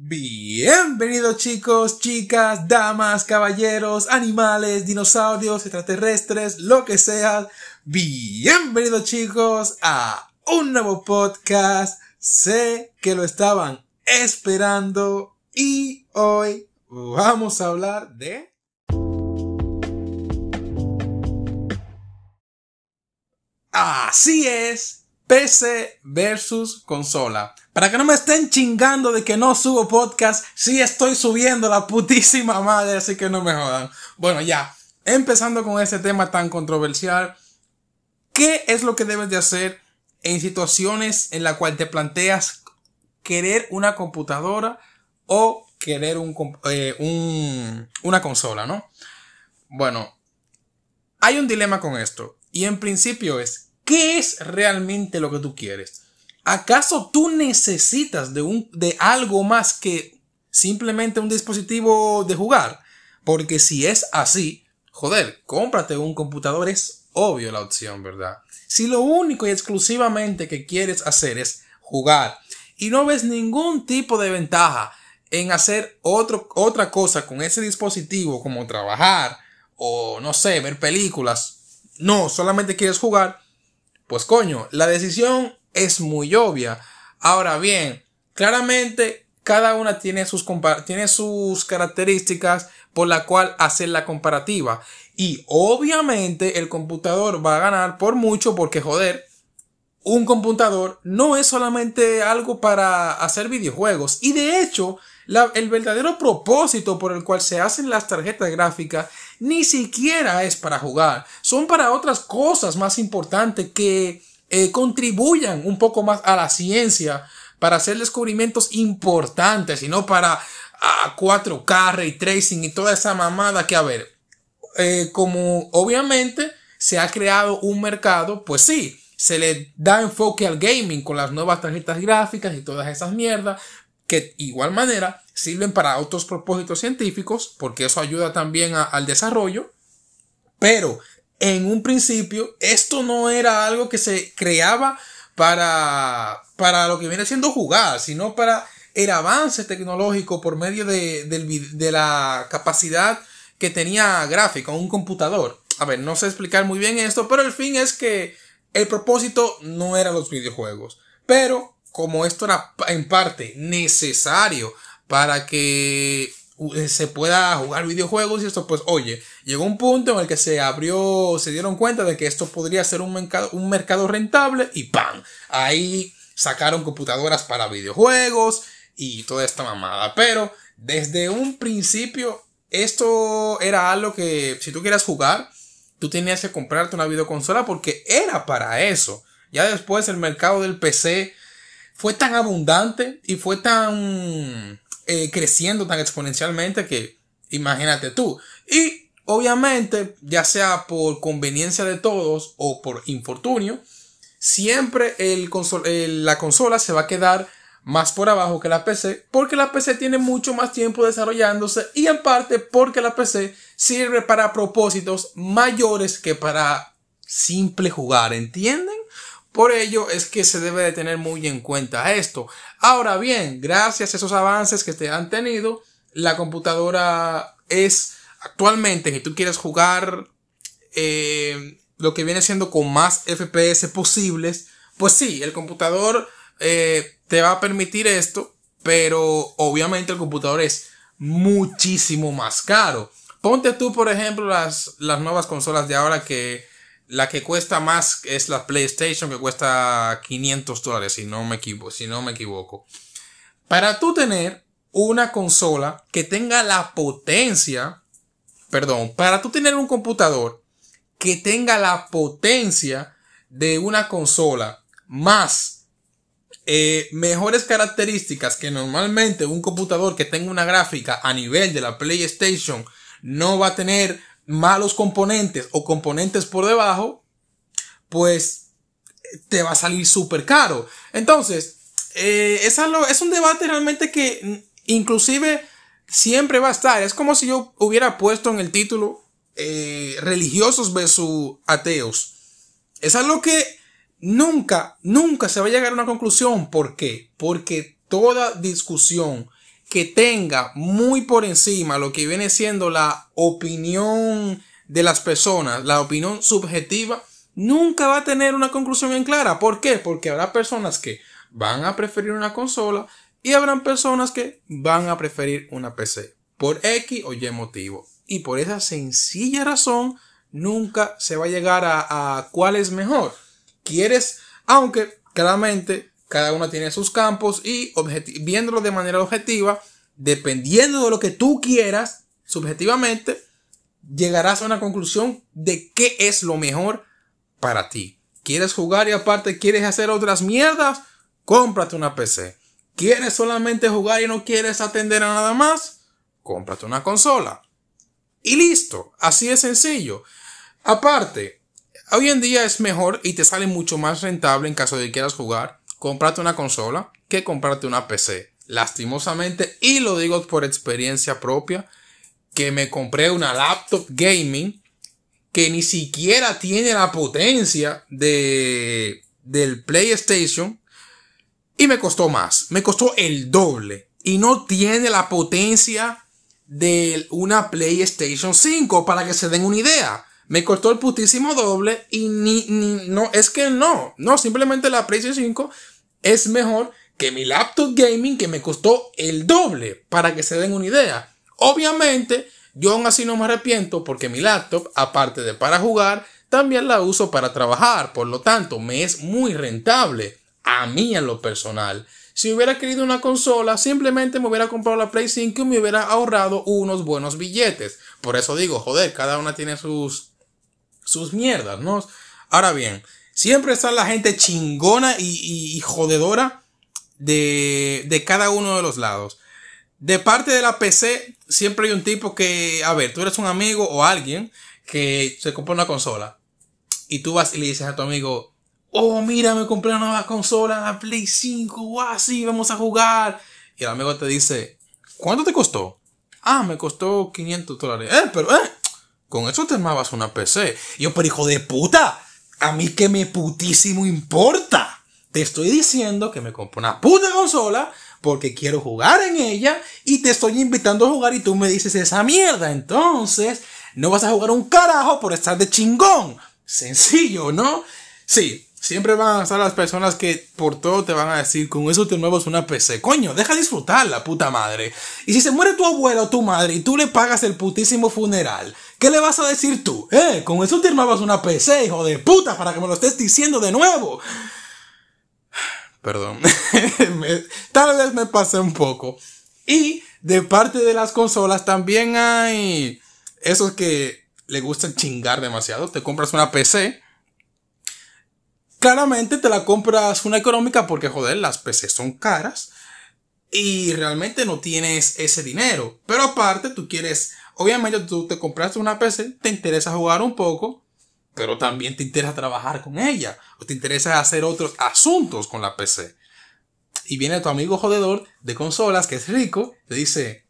Bienvenidos chicos, chicas, damas, caballeros, animales, dinosaurios, extraterrestres, lo que sea. Bienvenidos chicos a un nuevo podcast. Sé que lo estaban esperando y hoy vamos a hablar de... Así es, PC versus consola. Para que no me estén chingando de que no subo podcast, sí estoy subiendo la putísima madre, así que no me jodan. Bueno, ya, empezando con este tema tan controversial, ¿qué es lo que debes de hacer en situaciones en la cual te planteas querer una computadora o querer un, eh, un, una consola, ¿no? Bueno, hay un dilema con esto. Y en principio es, ¿Qué es realmente lo que tú quieres? ¿Acaso tú necesitas de, un, de algo más que simplemente un dispositivo de jugar? Porque si es así, joder, cómprate un computador, es obvio la opción, ¿verdad? Si lo único y exclusivamente que quieres hacer es jugar y no ves ningún tipo de ventaja en hacer otro, otra cosa con ese dispositivo como trabajar o no sé, ver películas, no, solamente quieres jugar, pues coño, la decisión es muy obvia. Ahora bien, claramente cada una tiene sus, tiene sus características por la cual hacer la comparativa. Y obviamente el computador va a ganar por mucho porque joder, un computador no es solamente algo para hacer videojuegos. Y de hecho, el verdadero propósito por el cual se hacen las tarjetas gráficas ni siquiera es para jugar. Son para otras cosas más importantes que eh, contribuyan un poco más a la ciencia para hacer descubrimientos importantes y no para 4K, ray tracing y toda esa mamada que a ver, eh, como obviamente se ha creado un mercado, pues sí, se le da enfoque al gaming con las nuevas tarjetas gráficas y todas esas mierdas, que igual manera sirven para otros propósitos científicos, porque eso ayuda también al desarrollo, pero en un principio esto no era algo que se creaba para, para lo que viene siendo jugar, sino para el avance tecnológico por medio de, de la capacidad que tenía gráfica, un computador. A ver, no sé explicar muy bien esto, pero el fin es que el propósito no era los videojuegos. Pero como esto era en parte necesario para que eh, se pueda jugar videojuegos y esto pues oye llegó un punto en el que se abrió se dieron cuenta de que esto podría ser un mercado, un mercado rentable y ¡pam! ahí sacaron computadoras para videojuegos y toda esta mamada pero desde un principio esto era algo que si tú quieras jugar tú tenías que comprarte una videoconsola porque era para eso ya después el mercado del PC fue tan abundante y fue tan eh, creciendo tan exponencialmente que imagínate tú. Y obviamente, ya sea por conveniencia de todos o por infortunio, siempre el la consola se va a quedar más por abajo que la PC porque la PC tiene mucho más tiempo desarrollándose y en parte porque la PC sirve para propósitos mayores que para simple jugar, ¿entienden? Por ello es que se debe de tener muy en cuenta esto. Ahora bien, gracias a esos avances que te han tenido, la computadora es actualmente, si tú quieres jugar eh, lo que viene siendo con más FPS posibles, pues sí, el computador eh, te va a permitir esto, pero obviamente el computador es muchísimo más caro. Ponte tú, por ejemplo, las, las nuevas consolas de ahora que la que cuesta más es la PlayStation, que cuesta 500 dólares, si no me equivoco. Si no me equivoco. Para tú tener una consola que tenga la potencia, perdón, para tú tener un computador que tenga la potencia de una consola más eh, mejores características que normalmente un computador que tenga una gráfica a nivel de la PlayStation no va a tener malos componentes o componentes por debajo, pues te va a salir súper caro. Entonces, eh, es, es un debate realmente que inclusive siempre va a estar. Es como si yo hubiera puesto en el título eh, religiosos versus ateos. Es algo que nunca, nunca se va a llegar a una conclusión. ¿Por qué? Porque toda discusión que tenga muy por encima lo que viene siendo la opinión de las personas, la opinión subjetiva, nunca va a tener una conclusión en clara. ¿Por qué? Porque habrá personas que van a preferir una consola y habrán personas que van a preferir una PC por X o Y motivo. Y por esa sencilla razón, nunca se va a llegar a, cuál es mejor. Quieres, aunque claramente cada uno tiene sus campos y viéndolo de manera objetiva, dependiendo de lo que tú quieras, subjetivamente, llegarás a una conclusión de qué es lo mejor para ti. ¿Quieres jugar y aparte quieres hacer otras mierdas? Cómprate una PC. ¿Quieres solamente jugar y no quieres atender a nada más? Cómprate una consola. Y listo, así de sencillo. Aparte, hoy en día es mejor y te sale mucho más rentable en caso de que quieras jugar, cómprate una consola que comprarte una PC. Lastimosamente, y lo digo por experiencia propia, que me compré una laptop gaming que ni siquiera tiene la potencia de, del PlayStation y me costó más, me costó el doble y no tiene la potencia de una PlayStation 5 para que se den una idea. Me costó el putísimo doble y ni, ni, no, es que no, no, simplemente la PlayStation 5 es mejor que mi laptop gaming que me costó el doble para que se den una idea. Obviamente, yo aún así no me arrepiento porque mi laptop, aparte de para jugar, también la uso para trabajar. Por lo tanto, me es muy rentable a mí en lo personal. Si hubiera querido una consola, simplemente me hubiera comprado la Play 5 y me hubiera ahorrado unos buenos billetes. Por eso digo, joder, cada una tiene sus, sus mierdas, ¿no? Ahora bien, siempre está la gente chingona y, y jodedora de, de cada uno de los lados. De parte de la PC, siempre hay un tipo que, a ver, tú eres un amigo o alguien que se compra una consola y tú vas y le dices a tu amigo, oh, mira, me compré una nueva consola, la Play 5, wow, sí, vamos a jugar. Y el amigo te dice, ¿cuánto te costó? Ah, me costó 500 dólares. Eh, pero, eh, con eso te armabas una PC. Y yo, pero hijo de puta, a mí que me putísimo importa. Te estoy diciendo que me compré una puta consola porque quiero jugar en ella y te estoy invitando a jugar y tú me dices esa mierda. Entonces, no vas a jugar un carajo por estar de chingón. Sencillo, ¿no? Sí, Siempre van a estar las personas que por todo te van a decir, con eso te mueves una PC. Coño, deja disfrutar la puta madre. Y si se muere tu abuelo o tu madre y tú le pagas el putísimo funeral, ¿qué le vas a decir tú? Eh, con eso te armabas una PC, hijo de puta, para que me lo estés diciendo de nuevo. Perdón. tal vez me pasé un poco. Y de parte de las consolas también hay esos que le gustan chingar demasiado. Te compras una PC. Claramente te la compras una económica porque, joder, las PCs son caras. Y realmente no tienes ese dinero. Pero aparte, tú quieres. Obviamente, tú te compraste una PC, te interesa jugar un poco pero también te interesa trabajar con ella o te interesa hacer otros asuntos con la PC. Y viene tu amigo jodedor de consolas que es rico, te dice,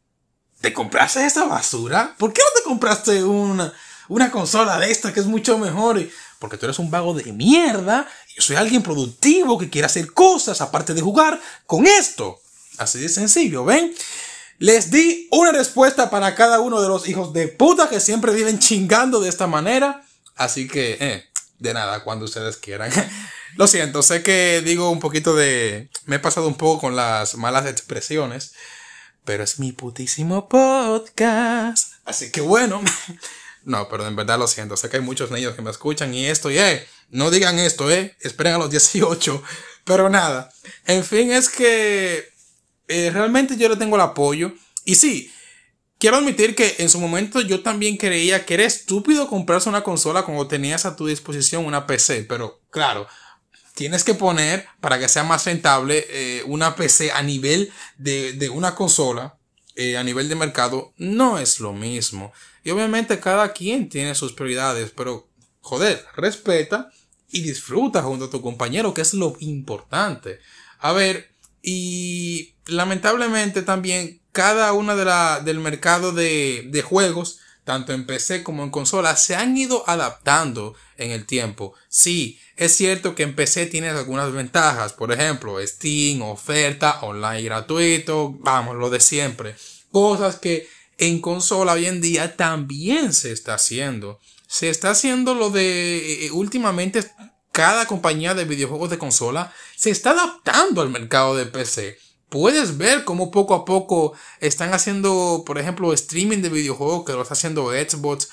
¿te compraste esa basura? ¿Por qué no te compraste una, una consola de esta que es mucho mejor? Porque tú eres un vago de mierda. Yo soy alguien productivo que quiere hacer cosas aparte de jugar con esto. Así de sencillo, ¿ven? Les di una respuesta para cada uno de los hijos de puta que siempre viven chingando de esta manera. Así que, eh, de nada, cuando ustedes quieran. Lo siento, sé que digo un poquito de... Me he pasado un poco con las malas expresiones, pero es mi putísimo podcast. Así que bueno. No, pero en verdad lo siento. Sé que hay muchos niños que me escuchan y esto, y eh, no digan esto, eh. Esperen a los 18. Pero nada. En fin, es que eh, realmente yo le tengo el apoyo. Y sí, Quiero admitir que en su momento yo también creía que era estúpido comprarse una consola cuando tenías a tu disposición una PC, pero claro, tienes que poner para que sea más rentable eh, una PC a nivel de, una consola, eh, a nivel de mercado, no es lo mismo. Y obviamente cada quien tiene sus prioridades, pero joder, respeta y disfruta junto a tu compañero, que es lo importante. A ver, y lamentablemente también cada una de la, del mercado de, de juegos tanto en PC como en consola, se han ido adaptando en el tiempo. Sí, es cierto que en PC tienes algunas ventajas, por ejemplo, Steam, oferta, online gratuito, vamos, lo de siempre. Cosas que en consola hoy en día también se está haciendo. Se está haciendo lo de eh, últimamente cada compañía de videojuegos de consola se está adaptando al mercado de PC puedes ver cómo poco a poco están haciendo, por ejemplo, streaming de videojuegos que lo está haciendo Xbox.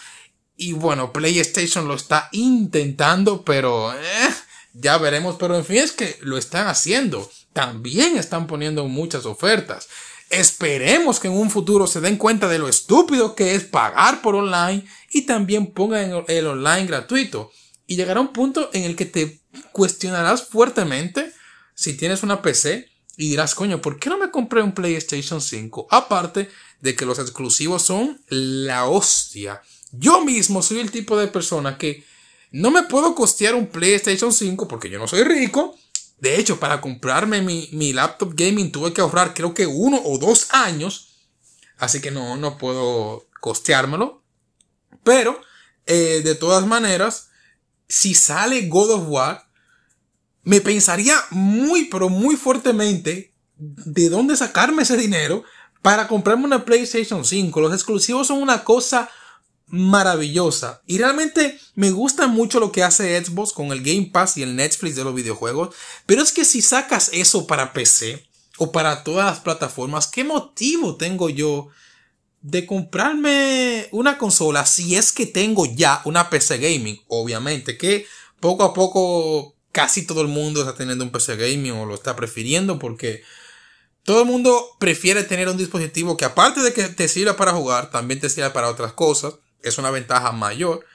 Y bueno, PlayStation lo está intentando, pero eh, ya veremos. Pero en fin, es que lo están haciendo. También están poniendo muchas ofertas. Esperemos que en un futuro se den cuenta de lo estúpido que es pagar por online y también pongan el online gratuito. Y llegará un punto en el que te cuestionarás fuertemente si tienes una PC y dirás, coño, ¿por qué no me compré un PlayStation 5? Aparte de que los exclusivos son la hostia. Yo mismo soy el tipo de persona que no me puedo costear un PlayStation 5 porque yo no soy rico. De hecho, para comprarme mi, laptop gaming tuve que ahorrar creo que uno o dos años. Así que no, no puedo costeármelo. Pero, eh, de todas maneras, si sale God of War, me pensaría muy, pero muy fuertemente de dónde sacarme ese dinero para comprarme una PlayStation 5. Los exclusivos son una cosa maravillosa. Y realmente me gusta mucho lo que hace Xbox con el Game Pass y el Netflix de los videojuegos. Pero es que si sacas eso para PC o para todas las plataformas, ¿qué motivo tengo yo de comprarme una consola si es que tengo ya una PC gaming? Obviamente que poco a poco casi todo el mundo está teniendo un PC gaming o lo está prefiriendo porque todo el mundo prefiere tener un dispositivo que aparte de que te sirva para jugar, también te sirva para otras cosas. Es una ventaja mayor.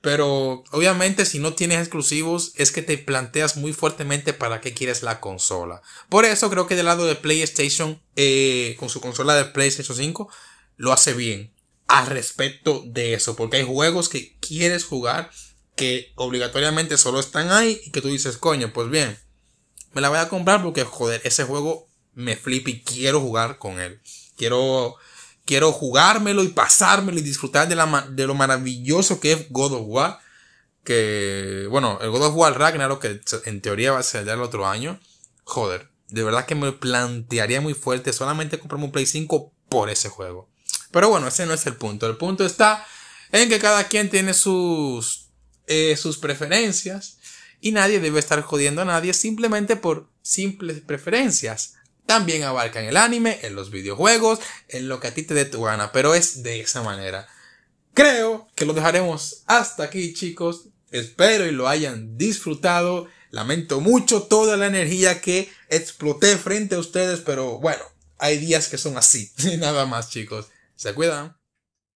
Pero obviamente si no tienes exclusivos es que te planteas muy fuertemente para qué quieres la consola. Por eso creo que del lado de PlayStation, eh, con su consola de PlayStation 5, lo hace bien al respecto de eso. Porque hay juegos que quieres jugar que obligatoriamente solo están ahí y que tú dices, coño, pues bien, me la voy a comprar porque, joder, ese juego me flipa y quiero jugar con él. Quiero, quiero jugármelo y pasármelo y disfrutar de, la, de lo maravilloso que es God of War. Que, bueno, el God of War Ragnarok, que en teoría va a ser ya el otro año. Joder, de verdad que me plantearía muy fuerte solamente comprarme un Play 5 por ese juego. Pero bueno, ese no es el punto. El punto está en que cada quien tiene sus eh, sus preferencias y nadie debe estar jodiendo a nadie simplemente por simples preferencias. También abarcan el anime, en los videojuegos, en lo que a ti te dé tu gana, pero es de esa manera. Creo que lo dejaremos hasta aquí, chicos. Espero y lo hayan disfrutado. Lamento mucho toda la energía que exploté frente a ustedes, pero bueno, hay días que son así. Nada más, chicos. Se cuidan.